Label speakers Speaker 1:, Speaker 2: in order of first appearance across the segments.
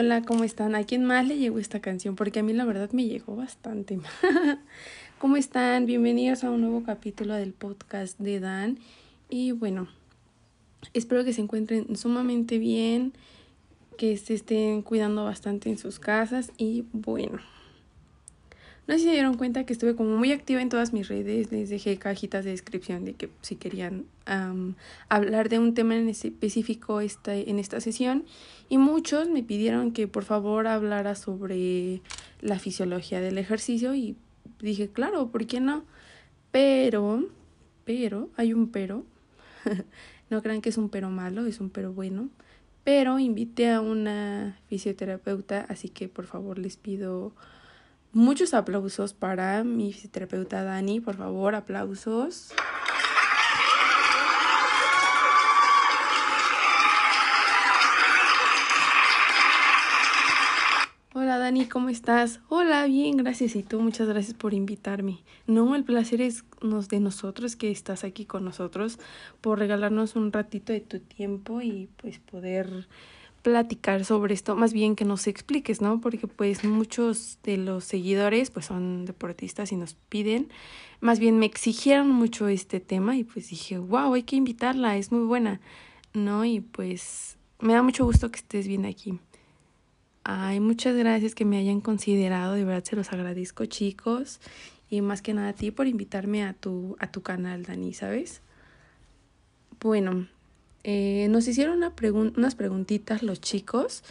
Speaker 1: hola, ¿cómo están? ¿A quién más le llegó esta canción? Porque a mí la verdad me llegó bastante. ¿Cómo están? Bienvenidos a un nuevo capítulo del podcast de Dan. Y bueno, espero que se encuentren sumamente bien, que se estén cuidando bastante en sus casas y bueno. No sé si se dieron cuenta que estuve como muy activa en todas mis redes, les dejé cajitas de descripción de que si querían hablar de un tema en específico esta, en esta sesión y muchos me pidieron que por favor hablara sobre la fisiología del ejercicio y dije, claro, ¿por qué no? Pero, pero, hay un pero, no crean que es un pero malo, es un pero bueno, pero invité a una fisioterapeuta, así que por favor les pido Muchos aplausos para mi fisioterapeuta Dani, por favor, aplausos. Hola Dani, ¿cómo estás? Hola, bien, gracias. Y tú, muchas gracias por invitarme. No, el placer es de nosotros que estás aquí con nosotros, por regalarnos un ratito de tu tiempo y pues poder platicar sobre esto, más bien que nos expliques, ¿no? Porque pues muchos de los seguidores pues son deportistas y nos piden, más bien me exigieron mucho este tema y pues dije, wow, hay que invitarla, es muy buena, ¿no? Y pues me da mucho gusto que estés bien aquí. Ay, muchas gracias que me hayan considerado, de verdad se los agradezco chicos y más que nada a ti por invitarme a tu, a tu canal, Dani, ¿sabes? Bueno, eh, nos hicieron una unas preguntitas los chicos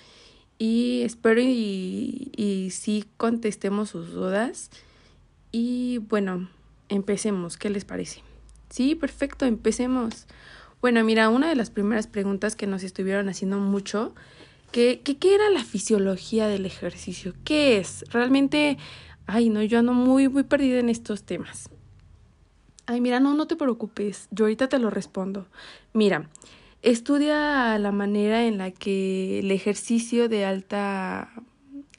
Speaker 1: y espero y, y sí contestemos sus dudas. Y bueno, empecemos, ¿qué les parece? Sí, perfecto, empecemos. Bueno, mira, una de las primeras preguntas que nos estuvieron haciendo mucho, que ¿qué era la fisiología del ejercicio? ¿Qué es? Realmente, ay, no, yo ando muy, muy perdida en estos temas. Ay, mira, no, no te preocupes, yo ahorita te lo respondo. Mira, estudia la manera en la que el ejercicio de alta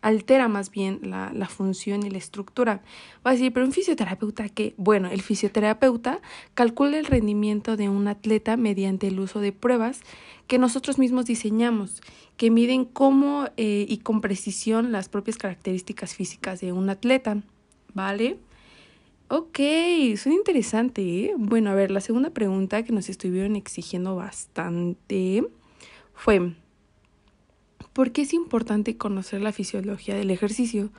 Speaker 1: altera más bien la, la, función y la estructura. Va a decir, pero un fisioterapeuta qué? Bueno, el fisioterapeuta calcula el rendimiento de un atleta mediante el uso de pruebas que nosotros mismos diseñamos, que miden cómo eh, y con precisión las propias características físicas de un atleta. ¿Vale? Ok, suena interesante. ¿eh? Bueno, a ver, la segunda pregunta que nos estuvieron exigiendo bastante fue, ¿por qué es importante conocer la fisiología del ejercicio?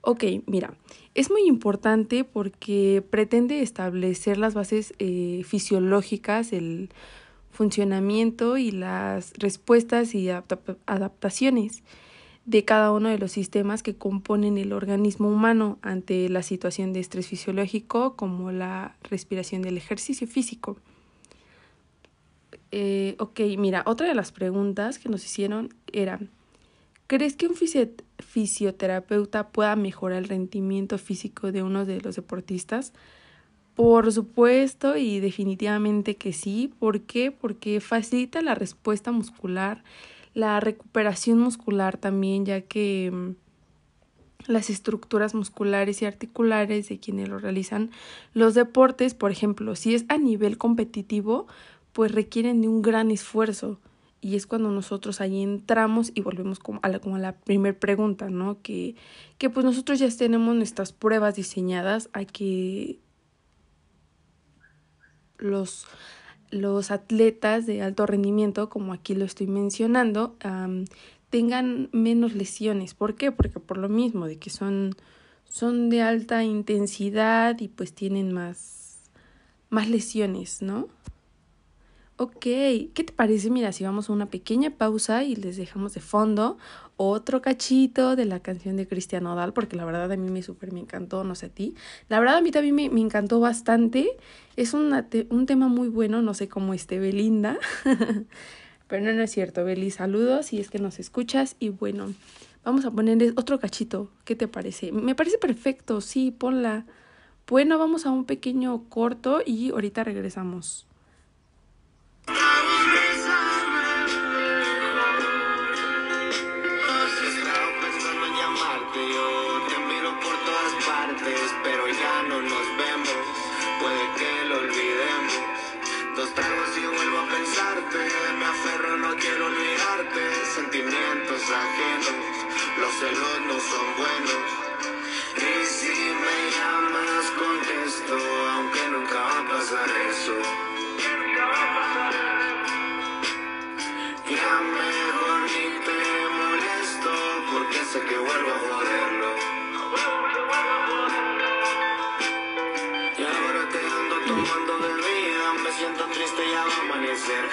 Speaker 1: Ok, mira, es muy importante porque pretende establecer las bases eh, fisiológicas, el funcionamiento y las respuestas y adaptaciones de cada uno de los sistemas que componen el organismo humano ante la situación de estrés fisiológico como la respiración del ejercicio físico. Eh, ok, mira, otra de las preguntas que nos hicieron era, ¿crees que un fisioterapeuta pueda mejorar el rendimiento físico de uno de los deportistas? Por supuesto y definitivamente que sí. ¿Por qué? Porque facilita la respuesta muscular la recuperación muscular también, ya que mm, las estructuras musculares y articulares de quienes lo realizan los deportes, por ejemplo, si es a nivel competitivo, pues requieren de un gran esfuerzo. Y es cuando nosotros ahí entramos y volvemos como a la, como la primera pregunta, ¿no? Que, que pues nosotros ya tenemos nuestras pruebas diseñadas a que los los atletas de alto rendimiento, como aquí lo estoy mencionando, tengan menos lesiones. ¿Por qué? Porque por lo mismo, de que son, son de alta intensidad y pues tienen más, más lesiones, ¿no? Ok, ¿qué te parece? Mira, si vamos a una pequeña pausa y les dejamos de fondo otro cachito de la canción de Cristian Nodal, porque la verdad a mí me súper me encantó, no sé a ti. La verdad a mí también me, me encantó bastante. Es una un tema muy bueno, no sé cómo esté Belinda. Pero no, no es cierto, Beli, saludos si es que nos escuchas. Y bueno, vamos a poner otro cachito. ¿Qué te parece? Me parece perfecto, sí, ponla. Bueno, vamos a un pequeño corto y ahorita regresamos.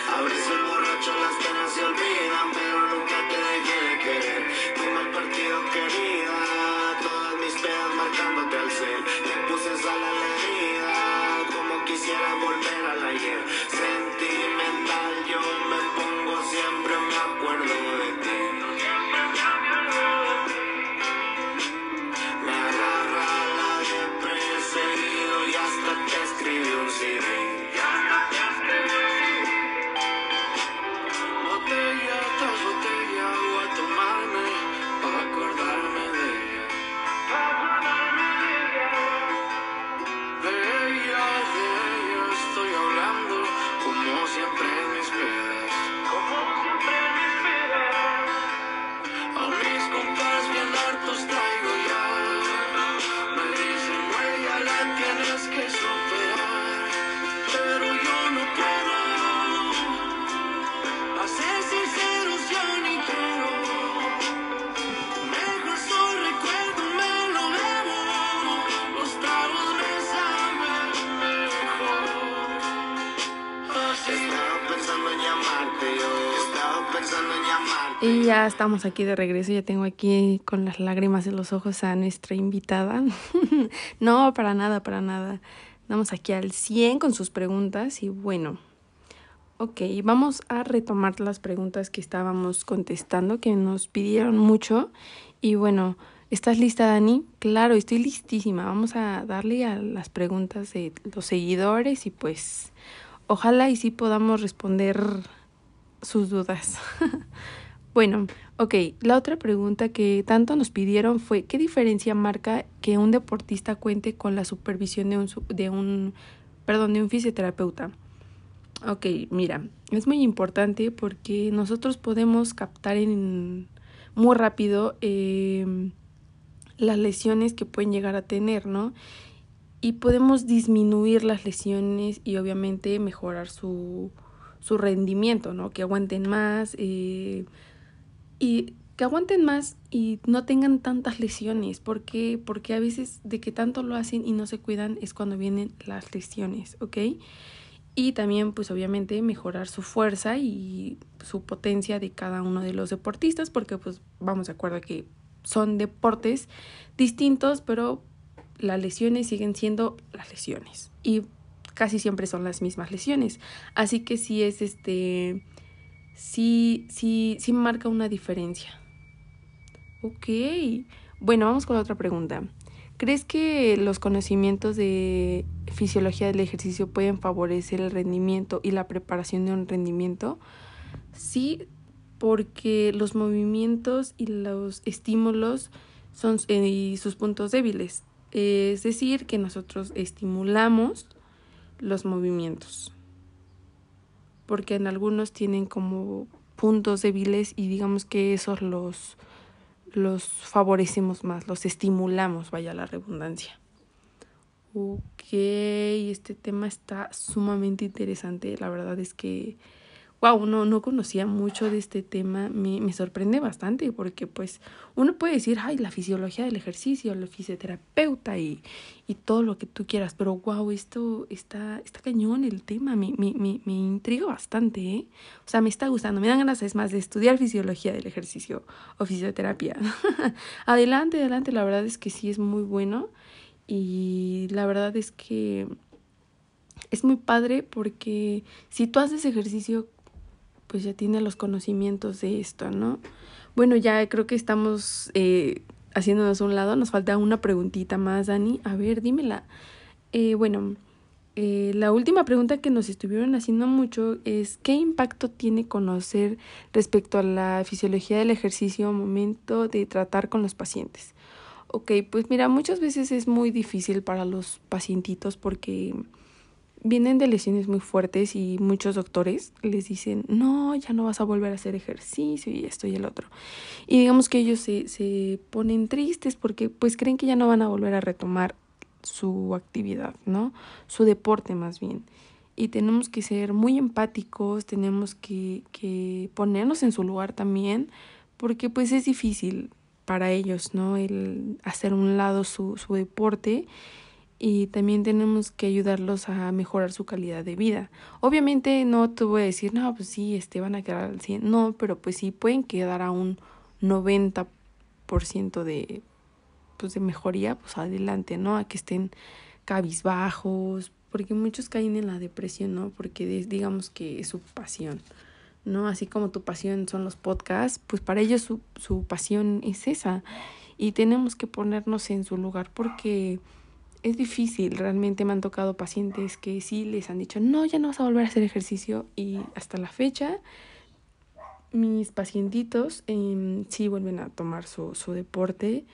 Speaker 2: A veces borracho las penas se olvidan, Y ya
Speaker 1: estamos aquí de regreso, ya tengo aquí con las lágrimas en los ojos a nuestra invitada. no, para nada, para nada. Estamos aquí al 100 con sus preguntas y bueno, ok, vamos a retomar las preguntas que estábamos contestando, que nos pidieron mucho. Y bueno, ¿estás lista, Dani? Claro, estoy listísima. Vamos a darle a las preguntas de los seguidores y pues ojalá y sí podamos responder sus dudas. Bueno, ok, la otra pregunta que tanto nos pidieron fue, ¿qué diferencia marca que un deportista cuente con la supervisión de un, de un, perdón, de un fisioterapeuta? Ok, mira, es muy importante porque nosotros podemos captar en, muy rápido eh, las lesiones que pueden llegar a tener, ¿no? Y podemos disminuir las lesiones y obviamente mejorar su, su rendimiento, ¿no? Que aguanten más, eh, y que aguanten más y no tengan tantas lesiones, porque porque a veces de que tanto lo hacen y no se cuidan es cuando vienen las lesiones, ¿ok? Y también pues obviamente mejorar su fuerza y su potencia de cada uno de los deportistas, porque pues vamos de acuerdo que son deportes distintos, pero las lesiones siguen siendo las lesiones y casi siempre son las mismas lesiones. Así que sí es este sí, sí, sí marca una diferencia. Ok. Bueno, vamos con otra pregunta. ¿Crees que los conocimientos de fisiología del ejercicio pueden favorecer el rendimiento y la preparación de un rendimiento? Sí, porque los movimientos y los estímulos son eh, sus puntos débiles. Es decir, que nosotros estimulamos los movimientos porque en algunos tienen como puntos débiles y digamos que esos los, los favorecemos más, los estimulamos, vaya la redundancia. Ok, este tema está sumamente interesante, la verdad es que, wow, no, no conocía mucho de este tema, me, me sorprende bastante porque pues uno puede decir, ay, la fisiología del ejercicio, la fisioterapeuta y, y todo lo que tú quieras, pero wow, esto está, está cañón el tema, me, me, me, me intriga bastante, ¿eh? O sea, me está gustando, me dan ganas es más de estudiar fisiología del ejercicio o fisioterapia. adelante, adelante, la verdad es que sí es muy bueno y la verdad es que es muy padre porque si tú haces ejercicio, pues ya tienes los conocimientos de esto, ¿no? Bueno, ya creo que estamos eh, haciéndonos a un lado. Nos falta una preguntita más, Dani. A ver, dímela. Eh, bueno, eh, la última pregunta que nos estuvieron haciendo mucho es ¿qué impacto tiene conocer respecto a la fisiología del ejercicio al momento de tratar con los pacientes? Ok, pues mira, muchas veces es muy difícil para los pacientitos porque vienen de lesiones muy fuertes y muchos doctores les dicen, no, ya no vas a volver a hacer ejercicio y esto y el otro. Y digamos que ellos se, se ponen tristes porque pues creen que ya no van a volver a retomar su actividad, ¿no? Su deporte más bien. Y tenemos que ser muy empáticos, tenemos que, que ponernos en su lugar también, porque pues es difícil para ellos, ¿no? El hacer un lado su, su deporte y también tenemos que ayudarlos a mejorar su calidad de vida. Obviamente no te voy a decir, no, pues sí, este, van a quedar al 100, no, pero pues sí pueden quedar a un 90% de, pues de mejoría, pues adelante, ¿no? A que estén cabizbajos, porque muchos caen en la depresión, ¿no? Porque digamos que es su pasión, ¿no? Así como tu pasión son los podcasts, pues para ellos su, su pasión es esa. Y tenemos que ponernos en su lugar porque es difícil, realmente me han tocado pacientes que sí les han dicho, no, ya no vas a volver a hacer ejercicio y hasta la fecha mis pacientitos eh, sí vuelven a tomar su, su deporte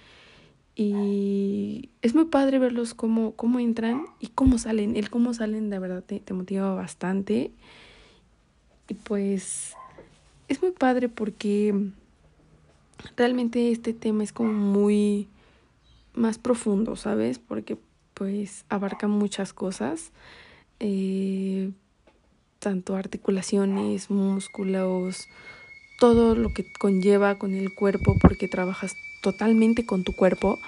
Speaker 1: y es muy padre verlos cómo, cómo entran y cómo salen. El cómo salen de verdad te, te motiva bastante. Y pues es muy padre porque realmente este tema es como muy más profundo, ¿sabes? Porque pues abarca muchas cosas, eh, tanto articulaciones, músculos, todo lo que conlleva con el cuerpo porque trabajas totalmente con tu cuerpo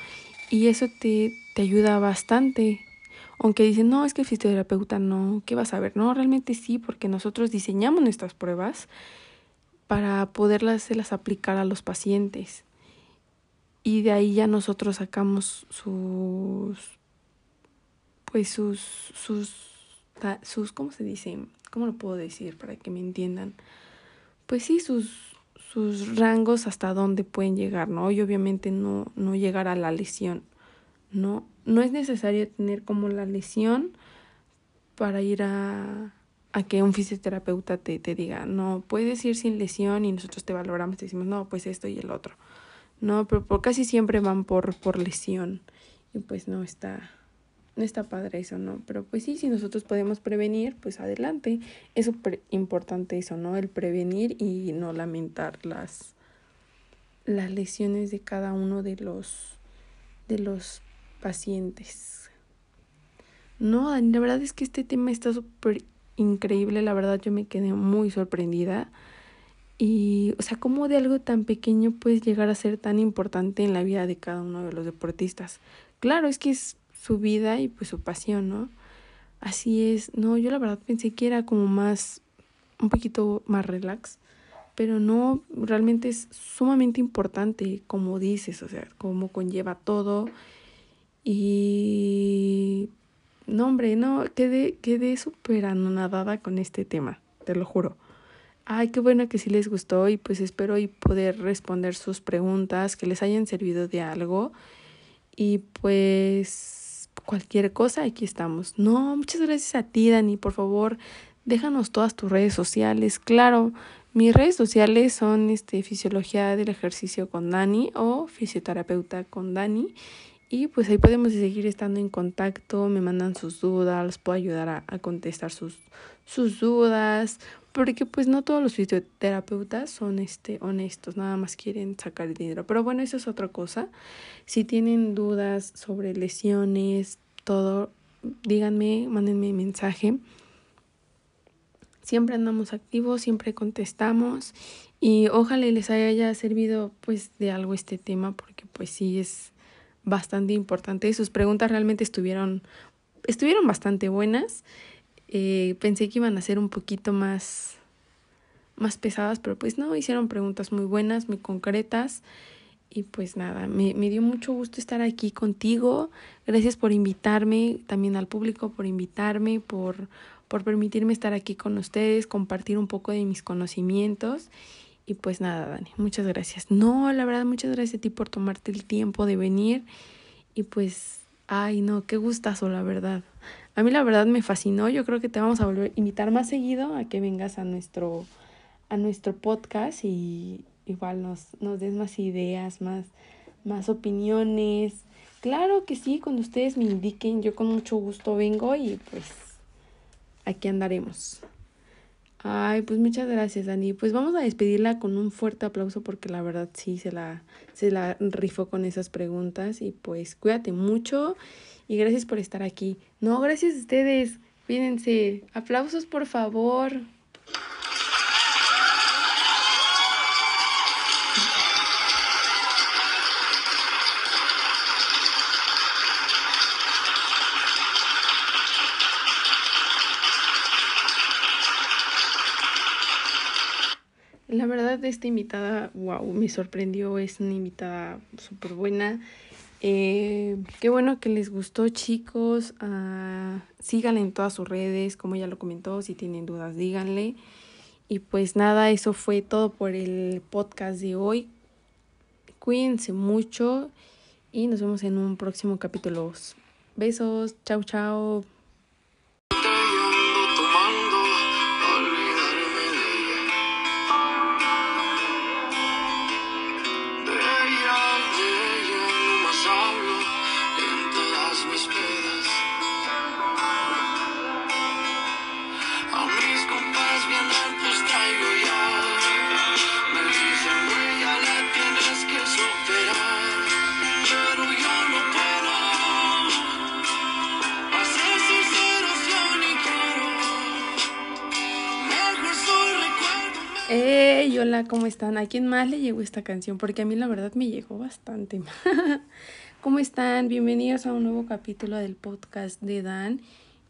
Speaker 1: y eso te, te ayuda bastante. Aunque dicen, no, es que el fisioterapeuta no, ¿qué vas a ver? No, realmente sí, porque nosotros diseñamos nuestras pruebas para poderlas aplicar a los pacientes. Y de ahí ya nosotros sacamos sus pues sus, sus, sus, ¿cómo se dice? ¿Cómo lo puedo decir para que me entiendan? Pues sí, sus, sus rangos hasta dónde pueden llegar, ¿no? Y obviamente no, no llegar a la lesión, ¿no? No es necesario tener como la lesión para ir a, a que un fisioterapeuta te, te diga, no, puedes ir sin lesión y nosotros te valoramos, te decimos, no, pues esto y el otro. No, pero por casi siempre van por, por lesión y pues no está, no está padre eso, ¿no? Pero pues sí, si nosotros podemos prevenir, pues adelante. Es súper importante eso, ¿no? El prevenir y no lamentar las, las lesiones de cada uno de los, de los pacientes. No, la verdad es que este tema está súper increíble, la verdad yo me quedé muy sorprendida. Y, o sea, cómo de algo tan pequeño puedes llegar a ser tan importante en la vida de cada uno de los deportistas. Claro, es que es su vida y pues su pasión, ¿no? Así es, no, yo la verdad pensé que era como más, un poquito más relax, pero no, realmente es sumamente importante, como dices, o sea, cómo conlleva todo. Y, no, hombre, no, quedé, quedé súper anonadada con este tema, te lo juro. Ay, qué bueno que sí les gustó y pues espero y poder responder sus preguntas, que les hayan servido de algo. Y pues cualquier cosa, aquí estamos. No, muchas gracias a ti, Dani. Por favor, déjanos todas tus redes sociales. Claro, mis redes sociales son este, Fisiología del Ejercicio con Dani o Fisioterapeuta con Dani. Y pues ahí podemos seguir estando en contacto, me mandan sus dudas, les puedo ayudar a, a contestar sus, sus dudas, porque pues no todos los fisioterapeutas son este honestos, nada más quieren sacar dinero. Pero bueno, eso es otra cosa. Si tienen dudas sobre lesiones, todo, díganme, mándenme mensaje. Siempre andamos activos, siempre contestamos y ojalá les haya servido pues de algo este tema porque pues sí es bastante importante. Sus preguntas realmente estuvieron estuvieron bastante buenas. Eh, pensé que iban a ser un poquito más, más pesadas, pero pues no, hicieron preguntas muy buenas, muy concretas. Y pues nada, me, me dio mucho gusto estar aquí contigo. Gracias por invitarme, también al público por invitarme, por, por permitirme estar aquí con ustedes, compartir un poco de mis conocimientos. Y pues nada, Dani, muchas gracias. No, la verdad, muchas gracias a ti por tomarte el tiempo de venir. Y pues, ay, no, qué gustazo, la verdad. A mí la verdad me fascinó. Yo creo que te vamos a volver a invitar más seguido a que vengas a nuestro, a nuestro podcast y igual nos, nos des más ideas, más, más opiniones. Claro que sí, cuando ustedes me indiquen, yo con mucho gusto vengo y pues aquí andaremos. Ay, pues muchas gracias, Dani. Pues vamos a despedirla con un fuerte aplauso porque la verdad sí se la, se la rifó con esas preguntas. Y pues cuídate mucho y gracias por estar aquí. No, gracias a ustedes. Cuídense. Aplausos, por favor. Invitada, wow, me sorprendió. Es una invitada súper buena. Eh, qué bueno que les gustó, chicos. Uh, síganla en todas sus redes, como ya lo comentó. Si tienen dudas, díganle. Y pues nada, eso fue todo por el podcast de hoy. Cuídense mucho y nos vemos en un próximo capítulo. Besos, chao, chao. Están? ¿A quién más le llegó esta canción? Porque a mí la verdad me llegó bastante. ¿Cómo están? Bienvenidos a un nuevo capítulo del podcast de Dan.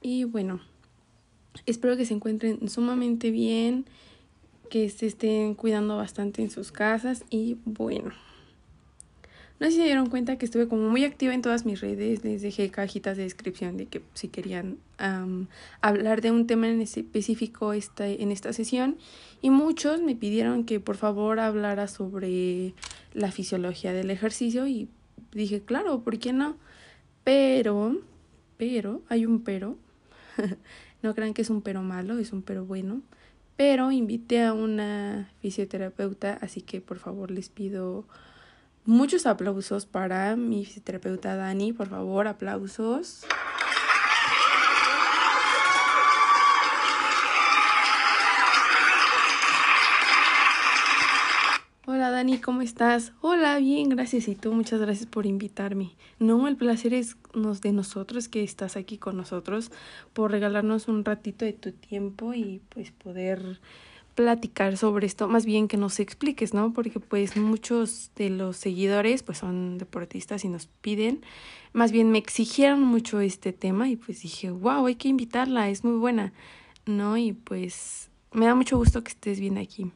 Speaker 1: Y bueno, espero que se encuentren sumamente bien, que se estén cuidando bastante en sus casas y bueno. No sé si se dieron cuenta que estuve como muy activa en todas mis redes, les dejé cajitas de descripción de que si querían hablar de un tema en específico esta, en esta sesión y muchos me pidieron que por favor hablara sobre la fisiología del ejercicio y dije, claro, ¿por qué no? Pero, pero, hay un pero, no crean que es un pero malo, es un pero bueno, pero invité a una fisioterapeuta, así que por favor les pido Muchos aplausos para mi fisioterapeuta Dani, por favor, aplausos. Hola Dani, ¿cómo estás? Hola, bien, gracias. Y tú, muchas gracias por invitarme. No, el placer es de nosotros que estás aquí con nosotros, por regalarnos un ratito de tu tiempo y pues poder platicar sobre esto, más bien que nos expliques, ¿no? Porque pues muchos de los seguidores pues son deportistas y nos piden, más bien me exigieron mucho este tema y pues dije, wow, hay que invitarla, es muy buena, ¿no? Y pues me da mucho gusto que estés bien aquí.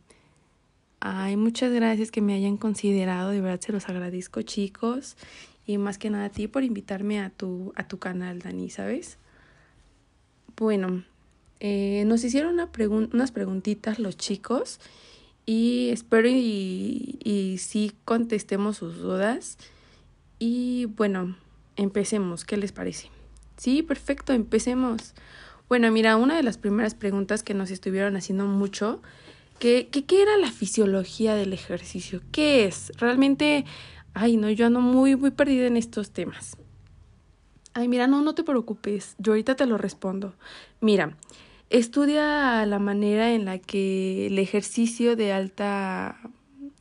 Speaker 1: Ay, muchas gracias que me hayan considerado, de verdad se los agradezco chicos y más que nada a ti por invitarme a tu, a tu canal, Dani, ¿sabes? Bueno, eh, nos hicieron una unas preguntitas los chicos y espero y, y sí contestemos sus dudas. Y bueno, empecemos, ¿qué les parece? Sí, perfecto, empecemos. Bueno, mira, una de las primeras preguntas que nos estuvieron haciendo mucho, que, que, ¿qué era la fisiología del ejercicio? ¿Qué es? Realmente, ay, no, yo ando muy, muy perdida en estos temas. Ay, mira, no, no te preocupes, yo ahorita te lo respondo. Mira, estudia la manera en la que el ejercicio de alta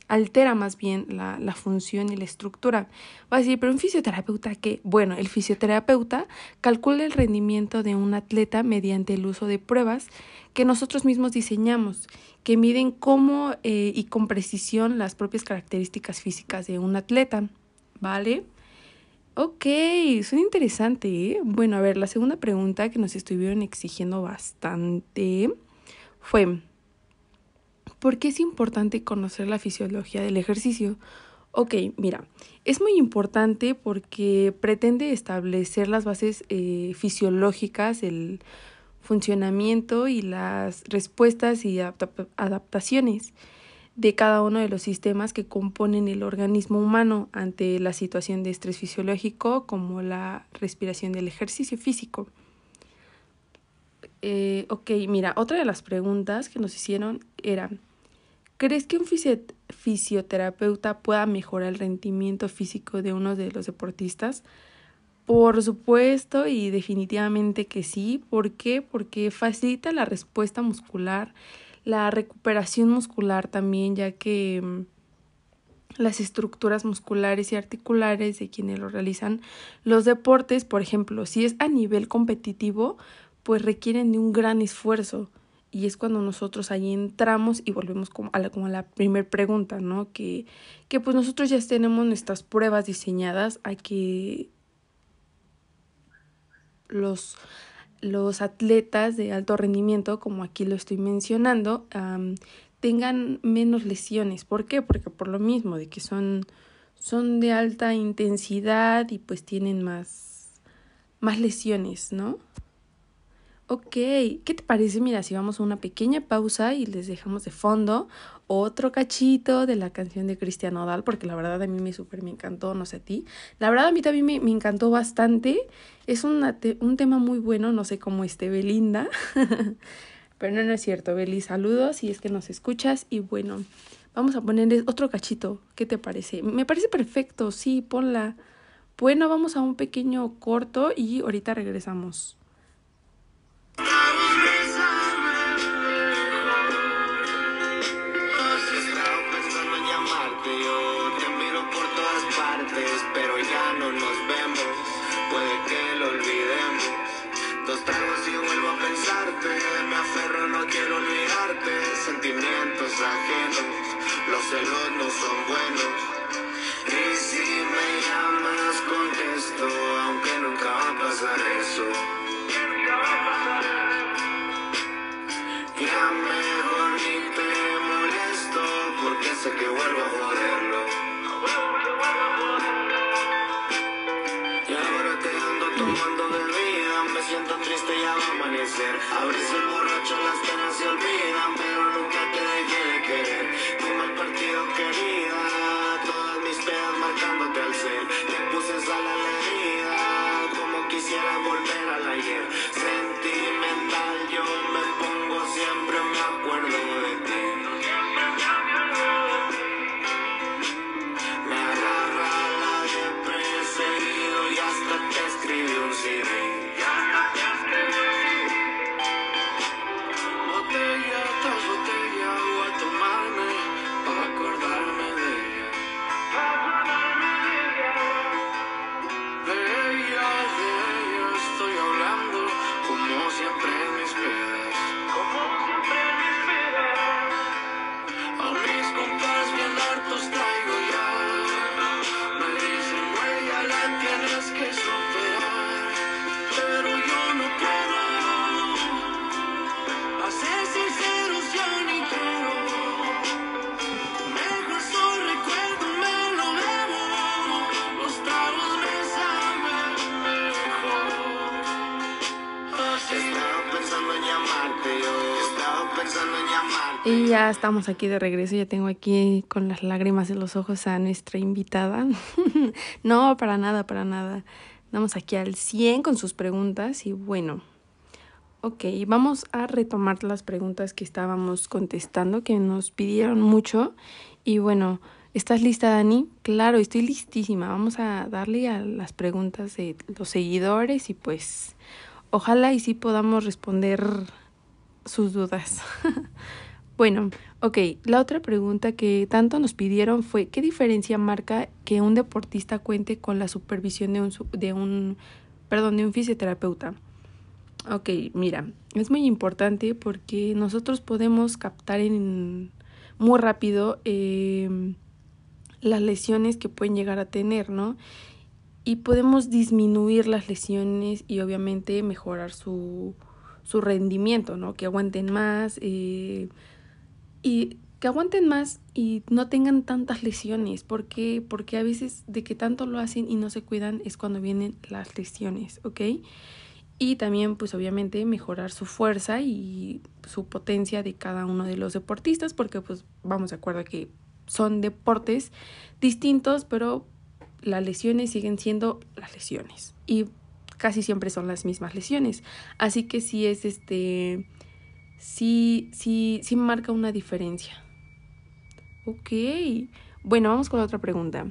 Speaker 1: altera más bien la, función y la estructura. Va a decir, pero un fisioterapeuta qué? Bueno, el fisioterapeuta calcula el rendimiento de un atleta mediante el uso de pruebas que nosotros mismos diseñamos, que miden cómo eh, y con precisión las propias características físicas de un atleta. ¿Vale? Ok, suena interesante. ¿eh? Bueno, a ver, la segunda pregunta que nos estuvieron exigiendo bastante fue, ¿por qué es importante conocer la fisiología del ejercicio? Ok, mira, es muy importante porque pretende establecer las bases eh, fisiológicas, el funcionamiento y las respuestas y adaptaciones de cada uno de los sistemas que componen el organismo humano ante la situación de estrés fisiológico como la respiración del ejercicio físico. Eh, ok, mira, otra de las preguntas que nos hicieron era, ¿crees que un fisioterapeuta pueda mejorar el rendimiento físico de uno de los deportistas? Por supuesto y definitivamente que sí. ¿Por qué? Porque facilita la respuesta muscular, la recuperación muscular también, ya que mm, las estructuras musculares y articulares de quienes lo realizan los deportes, por ejemplo, si es a nivel competitivo, pues requieren de un gran esfuerzo. Y es cuando nosotros ahí entramos y volvemos como a la, como a la primera pregunta, ¿no? Que, que pues nosotros ya tenemos nuestras pruebas diseñadas a que los, los atletas de alto rendimiento, como aquí lo estoy mencionando, tengan menos lesiones. ¿Por qué? Porque por lo mismo, de que son, son de alta intensidad y pues tienen más, más lesiones, ¿no? Ok, ¿qué te parece? Mira, si vamos a una pequeña pausa y les dejamos de fondo otro cachito de la canción de Cristian Odal, porque la verdad a mí me súper me encantó, no sé a ti. La verdad a mí también me, me encantó bastante. Es una un tema muy bueno, no sé cómo esté Belinda. Pero no, no es cierto, Beli, saludos si es que nos escuchas. Y bueno, vamos a ponerles otro cachito. ¿Qué te parece? Me parece perfecto, sí, ponla. Bueno, vamos a un pequeño corto y ahorita regresamos.
Speaker 2: Se olvidan, pero Y ya
Speaker 1: estamos aquí de regreso, ya tengo aquí con las lágrimas en los ojos a nuestra invitada. no, para nada, para nada. Estamos aquí al 100 con sus preguntas y bueno. Ok, vamos a retomar las preguntas que estábamos contestando, que nos pidieron mucho. Y bueno, ¿estás lista, Dani? Claro, estoy listísima. Vamos a darle a las preguntas de los seguidores y pues ojalá y sí podamos responder sus dudas. bueno, ok, la otra pregunta que tanto nos pidieron fue, ¿qué diferencia marca que un deportista cuente con la supervisión de un, de un, perdón, de un fisioterapeuta? Ok, mira, es muy importante porque nosotros podemos captar en muy rápido eh, las lesiones que pueden llegar a tener, ¿no? Y podemos disminuir las lesiones y obviamente mejorar su, su rendimiento, ¿no? Que aguanten más eh, y que aguanten más y no tengan tantas lesiones. ¿Por qué? Porque a veces de que tanto lo hacen y no se cuidan es cuando vienen las lesiones, ¿ok? Y también, pues obviamente, mejorar su fuerza y su potencia de cada uno de los deportistas, porque pues vamos de acuerdo que son deportes distintos, pero las lesiones siguen siendo las lesiones. Y casi siempre son las mismas lesiones. Así que sí es este. Sí, sí, sí marca una diferencia. Ok. Bueno, vamos con otra pregunta.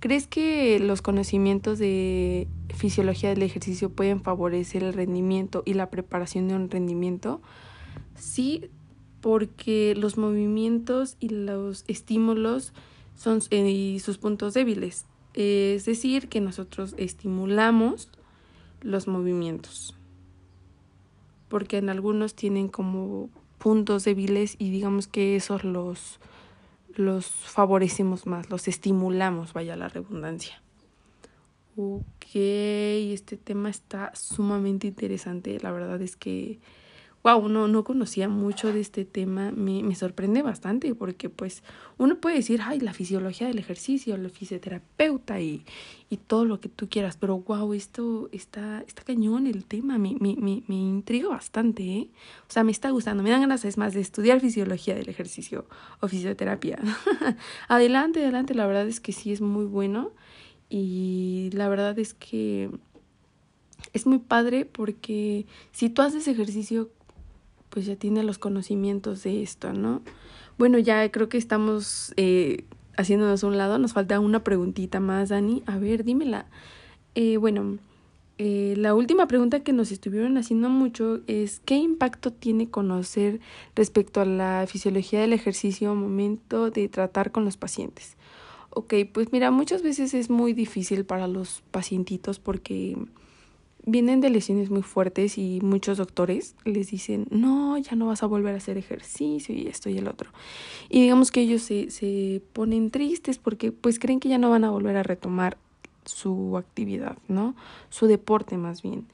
Speaker 1: ¿Crees que los conocimientos de fisiología del ejercicio pueden favorecer el rendimiento y la preparación de un rendimiento? Sí, porque los movimientos y los estímulos son eh, sus puntos débiles. Es decir, que nosotros estimulamos los movimientos. Porque en algunos tienen como puntos débiles y digamos que esos los los favorecemos más, los estimulamos, vaya la redundancia. Ok, este tema está sumamente interesante. La verdad es que, wow, no, no conocía mucho de este tema. Me, me sorprende bastante porque pues uno puede decir, ay, la fisiología del ejercicio, la fisioterapeuta y, y todo lo que tú quieras. Pero wow, esto está, está cañón el tema. Me, me, me, me intriga bastante, ¿eh? O sea, me está gustando. Me dan ganas, es más, de estudiar fisiología del ejercicio o fisioterapia. adelante, adelante. La verdad es que sí es muy bueno. Y la verdad es que es muy padre porque si tú haces ejercicio, pues ya tienes los conocimientos de esto, ¿no? Bueno, ya creo que estamos eh, haciéndonos un lado. Nos falta una preguntita más, Dani. A ver, dímela. Eh, bueno, eh, la última pregunta que nos estuvieron haciendo mucho es ¿qué impacto tiene conocer respecto a la fisiología del ejercicio al momento de tratar con los pacientes? Ok, pues mira, muchas veces es muy difícil para los pacientitos porque vienen de lesiones muy fuertes y muchos doctores les dicen, no, ya no vas a volver a hacer ejercicio y esto y el otro. Y digamos que ellos se, se ponen tristes porque pues creen que ya no van a volver a retomar su actividad, ¿no? Su deporte más bien.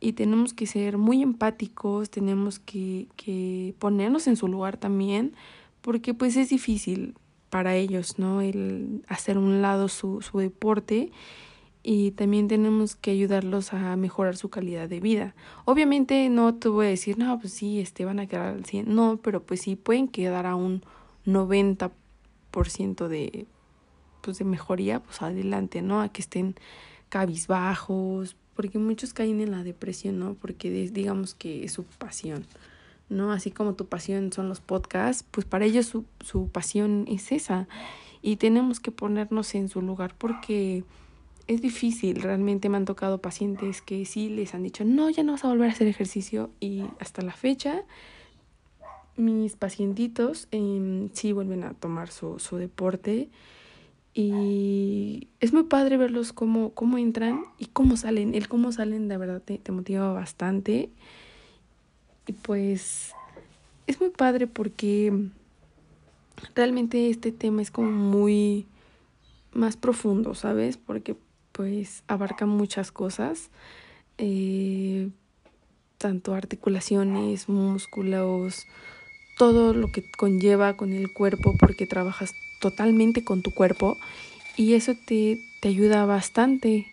Speaker 1: Y tenemos que ser muy empáticos, tenemos que, que ponernos en su lugar también, porque pues es difícil para ellos, ¿no? El hacer un lado su, su deporte y también tenemos que ayudarlos a mejorar su calidad de vida. Obviamente no te voy a decir, no, pues sí, este, van a quedar al 100, no, pero pues sí pueden quedar a un 90% de, pues de mejoría, pues adelante, ¿no? A que estén cabizbajos, porque muchos caen en la depresión, ¿no? Porque digamos que es su pasión. ¿no? Así como tu pasión son los podcasts, pues para ellos su, su pasión es esa. Y tenemos que ponernos en su lugar porque es difícil. Realmente me han tocado pacientes que sí les han dicho, no, ya no vas a volver a hacer ejercicio. Y hasta la fecha, mis pacientitos eh, sí vuelven a tomar su, su deporte. Y es muy padre verlos cómo, cómo entran y cómo salen. El cómo salen de verdad te, te motiva bastante. Y pues es muy padre porque realmente este tema es como muy más profundo, ¿sabes? Porque pues abarca muchas cosas, eh, tanto articulaciones, músculos, todo lo que conlleva con el cuerpo porque trabajas totalmente con tu cuerpo y eso te, te ayuda bastante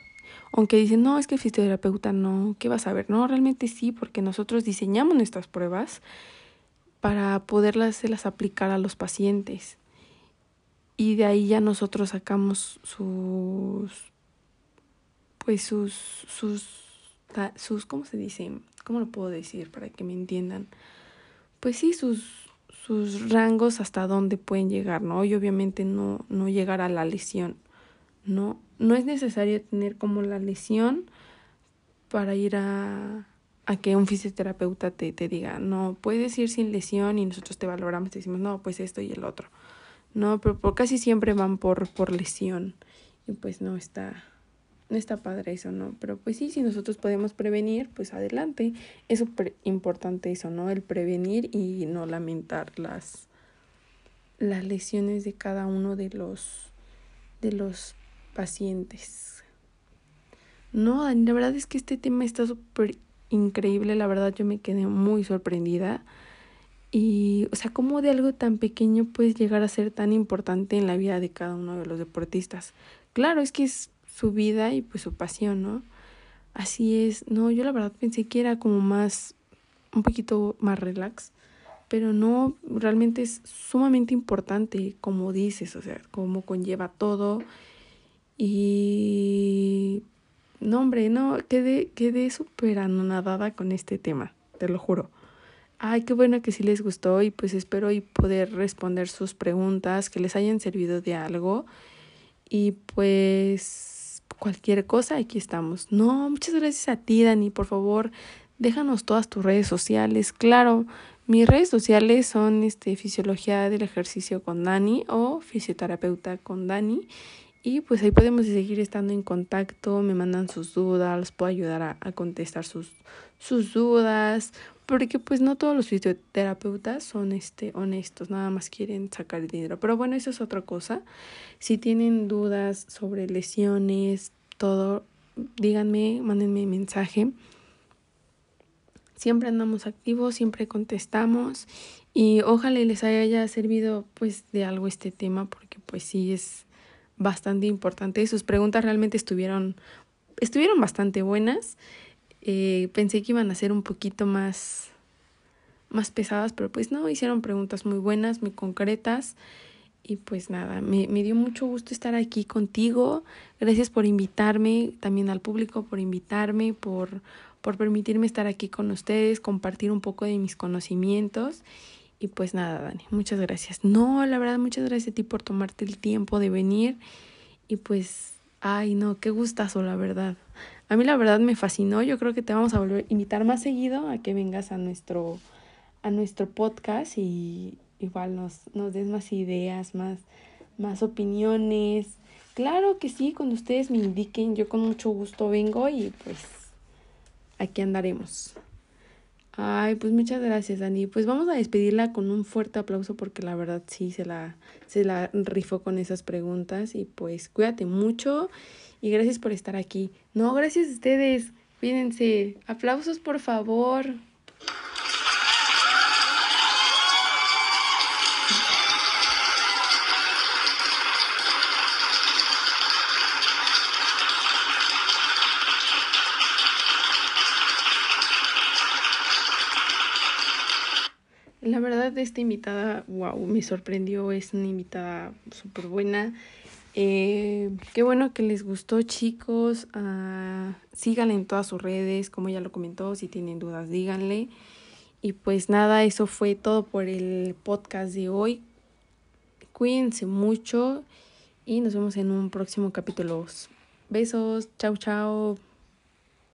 Speaker 1: aunque dicen, no, es que el fisioterapeuta no, ¿qué vas a ver? No, realmente sí, porque nosotros diseñamos nuestras pruebas para poderlas las aplicar a los pacientes. Y de ahí ya nosotros sacamos sus, pues sus, sus, sus, ¿cómo se dice? ¿Cómo lo puedo decir para que me entiendan? Pues sí, sus, sus rangos hasta dónde pueden llegar, ¿no? Y obviamente no, no llegar a la lesión, ¿no? no es necesario tener como la lesión para ir a, a que un fisioterapeuta te, te diga, no, puedes ir sin lesión y nosotros te valoramos, te decimos, no, pues esto y el otro. No, pero por casi siempre van por, por lesión. Y pues no está, no está padre eso, ¿no? Pero pues sí, si nosotros podemos prevenir, pues adelante. Es súper importante eso, ¿no? El prevenir y no lamentar las, las lesiones de cada uno de los, de los pacientes. No, la verdad es que este tema está súper increíble, la verdad yo me quedé muy sorprendida. Y, o sea, cómo de algo tan pequeño puedes llegar a ser tan importante en la vida de cada uno de los deportistas. Claro, es que es su vida y pues su pasión, ¿no? Así es, no, yo la verdad pensé que era como más, un poquito más relax, pero no, realmente es sumamente importante, como dices, o sea, cómo conlleva todo y no, hombre, no, quedé, quedé súper anonadada con este tema, te lo juro. Ay, qué bueno que sí les gustó y pues espero y poder responder sus preguntas, que les hayan servido de algo. Y pues cualquier cosa, aquí estamos. No, muchas gracias a ti, Dani. Por favor, déjanos todas tus redes sociales. Claro, mis redes sociales son este, Fisiología del Ejercicio con Dani o Fisioterapeuta con Dani. Y pues ahí podemos seguir estando en contacto, me mandan sus dudas, les puedo ayudar a, a, contestar sus, sus dudas, porque pues no todos los fisioterapeutas son este, honestos, nada más quieren sacar dinero. Pero bueno, eso es otra cosa. Si tienen dudas sobre lesiones, todo, díganme, mándenme mensaje. Siempre andamos activos, siempre contestamos y ojalá les haya servido pues de algo este tema porque pues sí es bastante importante. Sus preguntas realmente estuvieron, estuvieron bastante buenas. Eh, pensé que iban a ser un poquito más, más pesadas, pero pues no, hicieron preguntas muy buenas, muy concretas. Y pues nada, me, me dio mucho gusto estar aquí contigo. Gracias por invitarme, también al público por invitarme, por, por permitirme estar aquí con ustedes, compartir un poco de mis conocimientos. Y pues nada, Dani, muchas gracias. No, la verdad, muchas gracias a ti por tomarte el tiempo de venir. Y pues, ay, no, qué gustazo, la verdad. A mí la verdad me fascinó. Yo creo que te vamos a volver a invitar más seguido a que vengas a nuestro, a nuestro podcast y igual nos, nos des más ideas, más, más opiniones. Claro que sí, cuando ustedes me indiquen, yo con mucho gusto vengo y pues aquí andaremos. Ay, pues muchas gracias, Dani. Pues vamos a despedirla con un fuerte aplauso porque la verdad sí se la, se la rifó con esas preguntas. Y pues cuídate mucho y gracias por estar aquí. No, gracias a ustedes. Cuídense. Aplausos, por favor. La verdad, esta invitada, wow, me sorprendió. Es una invitada súper buena. Eh, qué bueno que les gustó, chicos. Uh, síganle en todas sus redes, como ya lo comentó. Si tienen dudas, díganle. Y pues nada, eso fue todo por el podcast de hoy. Cuídense mucho y nos vemos en un próximo capítulo. Besos, chao, chao.